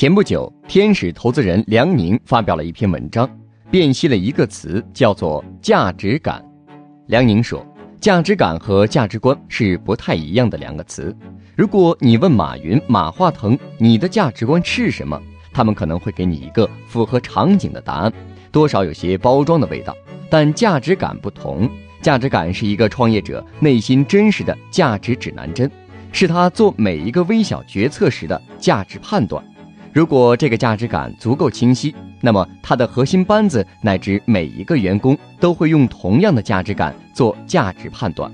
前不久，天使投资人梁宁发表了一篇文章，辨析了一个词，叫做“价值感”。梁宁说，价值感和价值观是不太一样的两个词。如果你问马云、马化腾，你的价值观是什么？他们可能会给你一个符合场景的答案，多少有些包装的味道。但价值感不同，价值感是一个创业者内心真实的价值指南针，是他做每一个微小决策时的价值判断。如果这个价值感足够清晰，那么他的核心班子乃至每一个员工都会用同样的价值感做价值判断。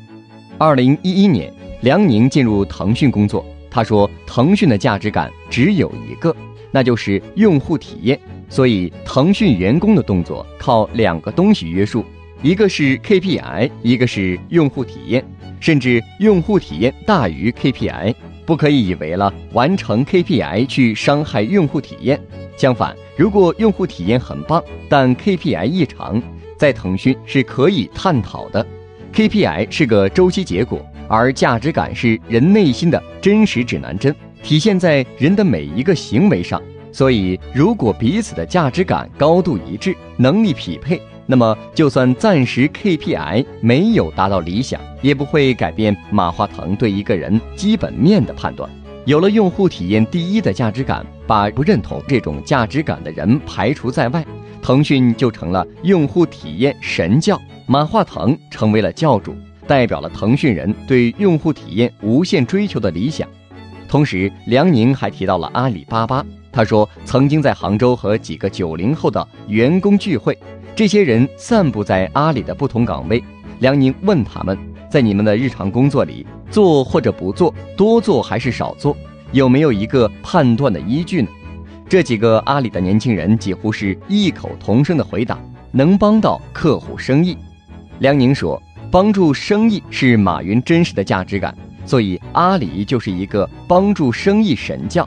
二零一一年，梁宁进入腾讯工作，他说：“腾讯的价值感只有一个。”那就是用户体验，所以腾讯员工的动作靠两个东西约束，一个是 KPI，一个是用户体验，甚至用户体验大于 KPI，不可以以为了完成 KPI 去伤害用户体验。相反，如果用户体验很棒，但 KPI 异常，在腾讯是可以探讨的。KPI 是个周期结果，而价值感是人内心的真实指南针。体现在人的每一个行为上，所以如果彼此的价值感高度一致，能力匹配，那么就算暂时 KPI 没有达到理想，也不会改变马化腾对一个人基本面的判断。有了用户体验第一的价值感，把不认同这种价值感的人排除在外，腾讯就成了用户体验神教，马化腾成为了教主，代表了腾讯人对用户体验无限追求的理想。同时，梁宁还提到了阿里巴巴。他说，曾经在杭州和几个九零后的员工聚会，这些人散布在阿里的不同岗位。梁宁问他们，在你们的日常工作里，做或者不做，多做还是少做，有没有一个判断的依据呢？这几个阿里的年轻人几乎是异口同声的回答：能帮到客户生意。梁宁说，帮助生意是马云真实的价值感。所以，阿里就是一个帮助生意神教。